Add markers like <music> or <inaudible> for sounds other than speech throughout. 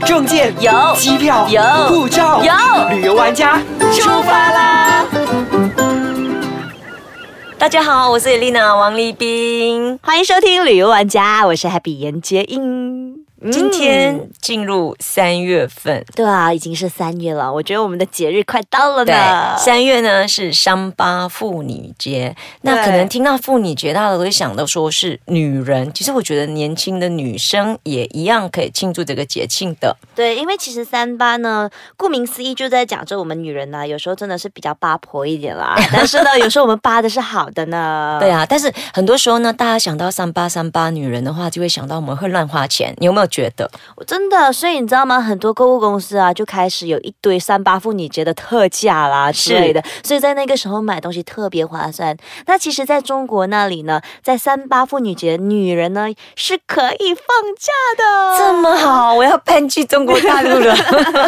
证件有机票有护照有旅游玩家出发啦！大家好，我是 Elena 王立斌，欢迎收听旅游玩家，我是 Happy 严洁英。今天进入三月份。对啊，已经是三月了，我觉得我们的节日快到了呢。，三月呢是三八妇女节，那可能听到妇女节，大家都会想到说是女人。其实我觉得年轻的女生也一样可以庆祝这个节庆的。对，因为其实三八呢，顾名思义就在讲着我们女人呢、有时候真的是比较八婆一点啦。<laughs> 但是呢，<laughs> 有时候我们八的是好的呢。对啊，但是很多时候呢，大家想到三八三八女人的话，就会想到我们会乱花钱。你有没有觉得？真的，所以你知道吗？很多购物公司啊，就开始有一堆三八妇女节的特价啦之类的，所以在那个时候买东西特别划算。那其实，在中国那里呢，在三八妇女节，女人呢是可以放假的。这么好，我要搬去中国大陆了。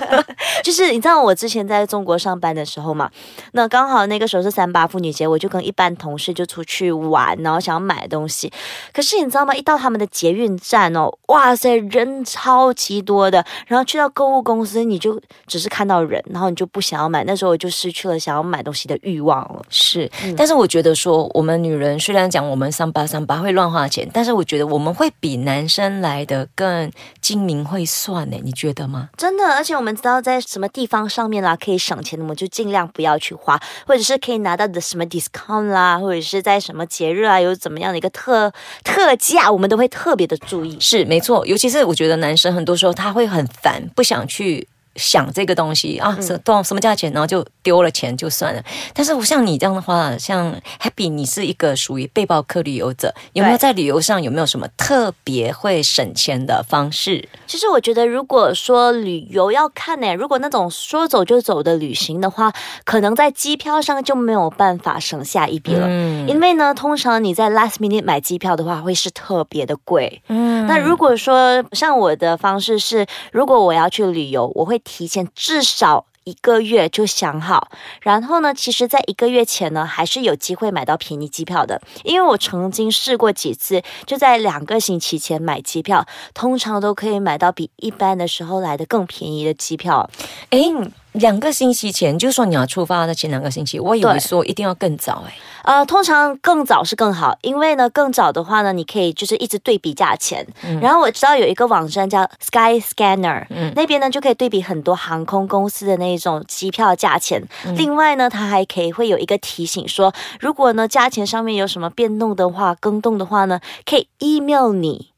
<laughs> 就是你知道我之前在中国上班的时候嘛，那刚好那个时候是三八妇女节，我就跟一般同事就出去玩，然后想要买东西。可是你知道吗？一到他们的捷运站哦，哇塞，人超级多的。然后去到购物公司，你就只是看到人，然后你就不想要买。那时候我就失去了想要买东西的欲望了。是，但是我觉得说，我们女人虽然讲我们三八三八会乱花钱，但是我觉得我们会比男生来的更精明会算呢，你觉得吗？真的，而且我们知道在什么地方上面啦可以省钱，我们就尽量不要去花，或者是可以拿到的什么 discount 啦，或者是在什么节日啊有怎么样的一个特特价，我们都会特别的注意。是没错，尤其是是我觉得男生很多时候他会很烦，不想去。想这个东西啊，什多少什么价钱，然后就丢了钱就算了。但是我像你这样的话，像 Happy，你是一个属于背包客旅游者，有没有在旅游上有没有什么特别会省钱的方式？其实我觉得，如果说旅游要看呢，如果那种说走就走的旅行的话，可能在机票上就没有办法省下一笔了。嗯因为呢，通常你在 last minute 买机票的话，会是特别的贵。嗯那如果说像我的方式是，如果我要去旅游，我会提前至少。一个月就想好，然后呢，其实，在一个月前呢，还是有机会买到便宜机票的，因为我曾经试过几次，就在两个星期前买机票，通常都可以买到比一般的时候来的更便宜的机票。诶，两个星期前，就说你要出发的前两个星期，我以为对说一定要更早诶。呃，通常更早是更好，因为呢，更早的话呢，你可以就是一直对比价钱。然后我知道有一个网站叫 Sky Scanner，、嗯那边呢就可以对比很多航空公司的那种机票价钱。另外呢，它还可以会有一个提醒说，如果呢价钱上面有什么变动的话、更动的话呢，可以 email 你。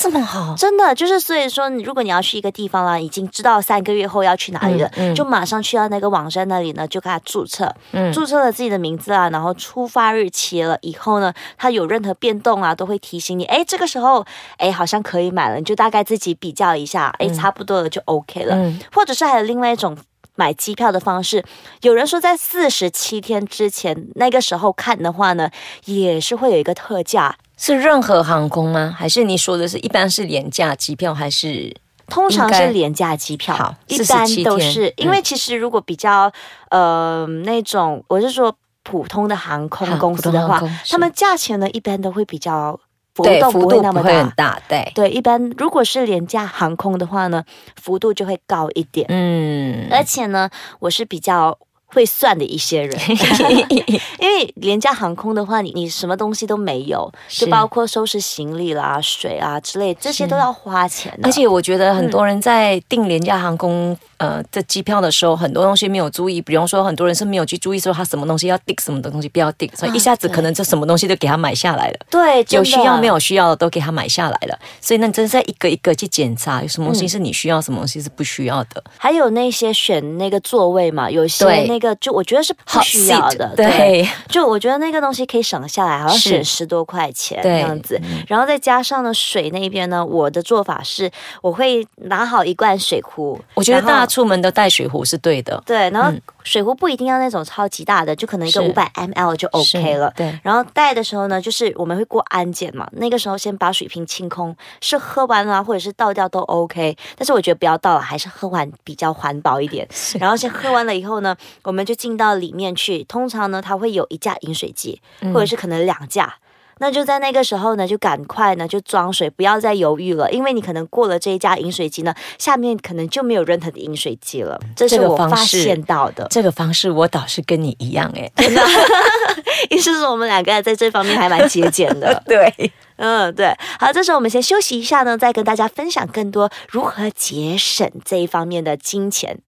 这么好，真的就是，所以说，你如果你要去一个地方啦，已经知道三个月后要去哪里了，嗯嗯。就马上去到那个网站那里呢，就给他注册，嗯。注册了自己的名字啊，然后出发日期了以后呢，它有任何变动啊，都会提醒你，哎，这个时候，哎，好像可以买了，你就大概自己比较一下，哎，差不多了就 OK 了，嗯。或者是还有另外一种。买机票的方式，有人说在四十七天之前那个时候看的话呢，也是会有一个特价，是任何航空吗？还是你说的是一般是廉价机票，还是通常是廉价机票，好一般都是。嗯因为其实如果比较呃那种，我是说普通的航空公司的话他们价钱呢一般都会比较浮动不会那么大？对，对，一般如果是廉价航空的话呢，幅度就会高一点。嗯，而且呢，我是比较会算的一些人，<laughs> <laughs> 因为廉价航空的话，你你什么东西都没有，就包括收拾行李啦、水啊之类，这些都要花钱的。而且我觉得很多人在订廉价航空呃的机票的时候，很多东西没有注意，比方说很多人是没有去注意说他什么东西要订，什么东西不要订，所以一下子可能这什么东西都给他买下来了。对，有需要没有需要的都给他买下来了，所以那你真是在一个一个去检查，有什么东西是你需要，什么东西是不需要的。还有那些选那个座位嘛，有些那个就我觉得是不需要的，对，就我觉得那个东西可以省下来，好像省十多块钱这对样子。然后再加上呢，水那边呢，我的做法是我会拿好一罐水壶，我觉得大家出门都带水壶是对的。对，然后水壶不一定要那种超级大的，就可能一个五百 ml 就 OK 了。对，然后带的时候呢，就是我们会过安检嘛，那个时候先把水瓶清空，是喝完了或者是倒掉都 OK，但是我觉得不要倒了，还是喝完比较环保一点。然后先喝完了以后呢，我们就进到里面去，通常呢它会有一架饮水机，或者是可能两架。那就在那个时候呢，就赶快呢就装水，不要再犹豫了，因为你可能过了这一家饮水机呢，下面可能就没有任何的饮水机了。这是我发现到的。这个方式我倒是跟你一样哎、<laughs> 意思是我们两个在这方面还蛮节俭的。<laughs> 对，嗯，对。好，这时候我们先休息一下呢，再跟大家分享更多如何节省这一方面的金钱。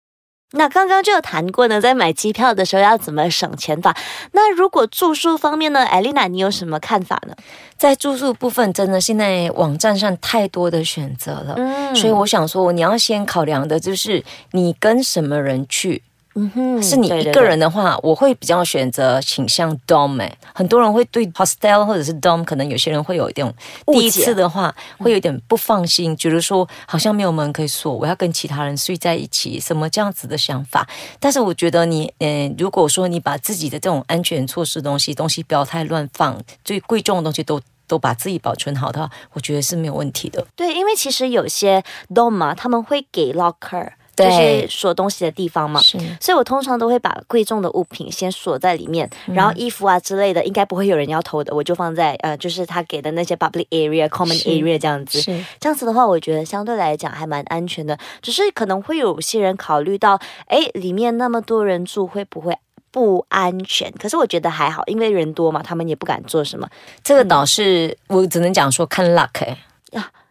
那刚刚就有谈过呢，在买机票的时候要怎么省钱法。那如果住宿方面呢，艾丽娜，你有什么看法呢？在住宿部分，真的现在网站上太多的选择了。嗯所以我想说，你要先考量的就是你跟什么人去。嗯哼是你一个人的话，我会比较选择倾向 dom、欸。很多人会对 hostel 或者是 dom，可能有些人会有一点误解第一次的话会有点不放心，觉得说好像没有门可以锁，我要跟其他人睡在一起，什么这样子的想法。但是我觉得你，呃，如果说你把自己的这种安全措施东西，东西不要太乱放，最贵重的东西都。都把自己保存好的话，我觉得是没有问题的。对，因为其实有些 dom 嘛，他们会给 locker，就对是锁东西的地方嘛。是所以我通常都会把贵重的物品先锁在里面，然后衣服啊之类的，应该不会有人要偷的，我就放在呃，就是他给的那些 public area、common area 这样子。是，这样子的话，我觉得相对来讲还蛮安全的。只是可能会有些人考虑到，哎，里面那么多人住，会不会不安全？可是我觉得还好，因为人多嘛，他们也不敢做什么，这个倒是我只能讲说看 luck 哎、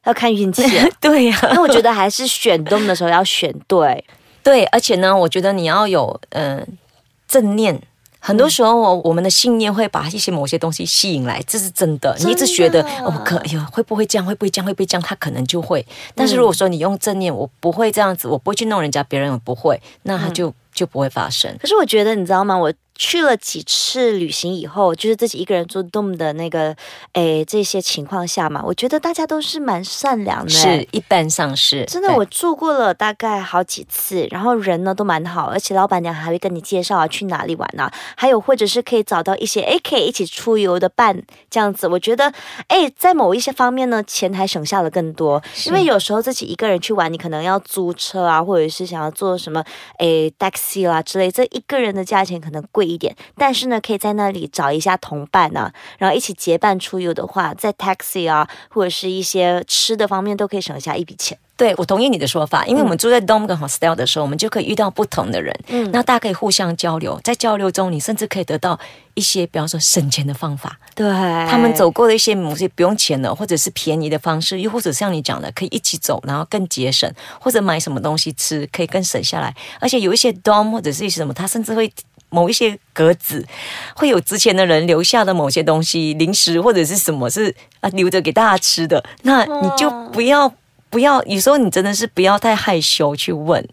要看运气啊。<laughs> 对呀、那我觉得还是选东的时候要选对。<laughs> 对，而且呢，我觉得你要有嗯、呃正念。很多时候，我我们的信念会把一些某些东西吸引来，这是真的。你一直觉得哦，可哎呀，会不会这样？会不会这样？会不会这样？他可能就会。但是如果说你用正念，我不会这样子，我不会去弄人家，别人也不会，那他就、就不会发生。可是我觉得，你知道吗？我去了几次旅行以后，就是自己一个人做 dom 的那个，诶，这些情况下嘛，我觉得大家都是蛮善良的。是。一般上是真的，我住过了大概好几次，然后人呢都蛮好，而且老板娘还会跟你介绍啊去哪里玩啊，还有或者是可以找到一些诶可以一起出游的伴这样子。我觉得诶在某一些方面呢，钱还省下了更多，因为有时候自己一个人去玩，你可能要租车啊，或者是想要做什么诶 taxi 啦之类，这一个人的价钱可能贵一点，但是呢可以在那里找一下同伴啊，然后一起结伴出游的话，在 taxi 啊或者是一些吃的方面都可以省下一笔钱。对，我同意你的说法，因为我们住在 dom 跟 hostel 的时候，我们就可以遇到不同的人，嗯那大家可以互相交流，在交流中，你甚至可以得到一些，比方说省钱的方法。对，他们走过的一些某些不用钱的，或者是便宜的方式，又或者像你讲的，可以一起走，然后更节省，或者买什么东西吃，可以更省下来。而且有一些 dom 或者是一些什么，他甚至会。某一些格子会有之前的人留下的某些东西，零食或者是什么是啊留着给大家吃的，那你就不要不要，有时候你真的是不要太害羞去问，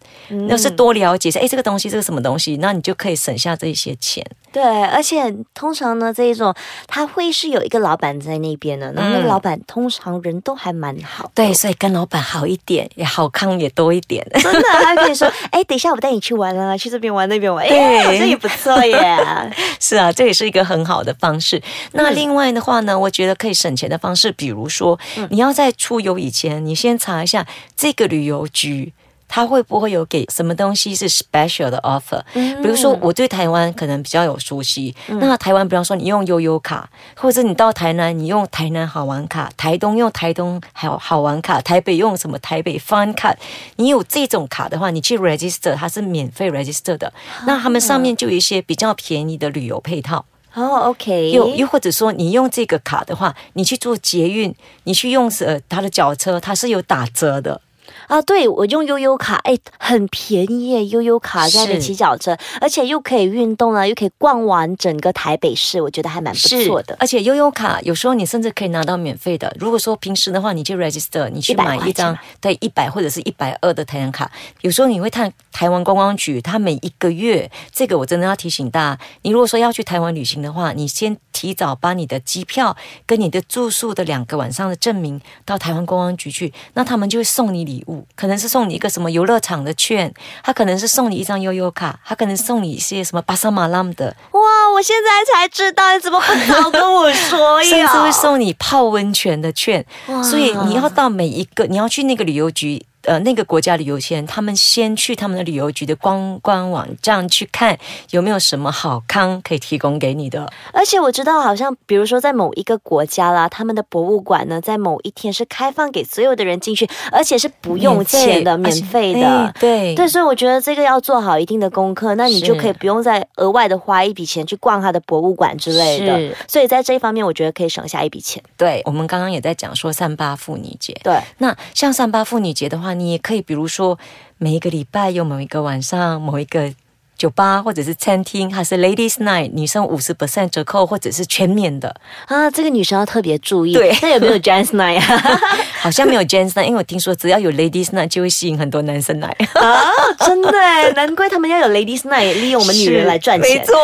要是多了解一下，哎，这个东西这个什么东西，那你就可以省下这些钱。对，而且通常呢，这一种他会是有一个老板在那边的，然后那个嗯老板通常人都还蛮好的，对，所以跟老板好一点，也好康也多一点。真的，他可以说，<laughs> 哎，等一下我带你去玩啊，去这边玩那边玩，哎，对好像也不错耶。<laughs> 是啊，这也是一个很好的方式。那另外的话呢，我觉得可以省钱的方式，比如说，你要在出游以前，你先查一下这个旅游局。它会不会有给什么东西是 special 的 offer？、比如说，我对台湾可能比较有熟悉，那台湾，比方说你用悠悠卡，或者你到台南，你用台南好玩卡，台东用台东好好玩卡，台北用什么台北 fun 卡，你有这种卡的话，你去 register 它是免费 register 的，那他们上面就有一些比较便宜的旅游配套。哦，OK，又又或者说，你用这个卡的话，你去做捷运，你去用呃他的脚车，它是有打折的。啊，对我用悠悠卡，哎，很便宜耶，悠悠卡在那边是骑脚车，而且又可以运动啊，又可以逛完整个台北市，我觉得还蛮不错的。而且悠悠卡有时候你甚至可以拿到免费的。如果说平时的话，你去 register，你去买一张对一百或者是一百二的台湾卡，有时候你会看台湾观光局，它每一个月，这个我真的要提醒大家，你如果说要去台湾旅行的话，你先提早把你的机票跟你的住宿的两个晚上的证明到台湾观光局去，那他们就会送你礼物，可能是送你一个什么游乐场的券，他可能是送你一张悠悠卡，他可能送你一些什么巴沙马浪的。哇，我现在才知道，你怎么不早跟我说呀？<laughs> 甚至会送你泡温泉的券，所以你要到每一个，你要去那个旅游局。呃那个国家旅游前，他们先去他们的旅游局的官官网站去看有没有什么好康可以提供给你的。而且我知道，好像比如说在某一个国家啦，他们的博物馆呢，在某一天是开放给所有的人进去，而且是不用钱的、免费的。哎对对，所以我觉得这个要做好一定的功课，那你就可以不用再额外的花一笔钱去逛他的博物馆之类的。所以在这一方面，我觉得可以省下一笔钱。对，我们刚刚也在讲说三八妇女节。对，那像三八妇女节的话，你也可以比如说每一个礼拜有某一个晚上某一个。酒吧或者是餐厅，还是 Ladies Night，女生五十 percent 折扣，或者是全免的，啊，这个女生要特别注意。对那有没有 Jazz Night 啊？<laughs> 好像没有 Gents Night，因为我听说只要有 Ladies Night 就会吸引很多男生来。啊，真的，难怪他们要有 Ladies Night，利用我们女人来赚钱。没错。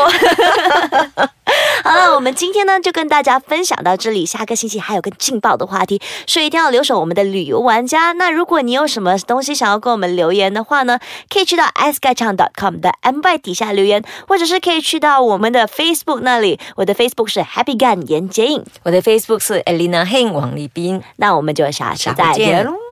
好了，我们今天呢就跟大家分享到这里，下个星期还有更劲爆的话题，所以一定要留守我们的旅游玩家。那如果你有什么东西想要跟我们留言的话呢，可以去到 s k y c h a n g com 的 M Y 底下留言，或者是可以去到我们的 Facebook 那里，我的 Facebook 是 Happy Gun 严杰颖。我的 Facebook 是 Elena Heng 王立斌。那我们就下次再见喽。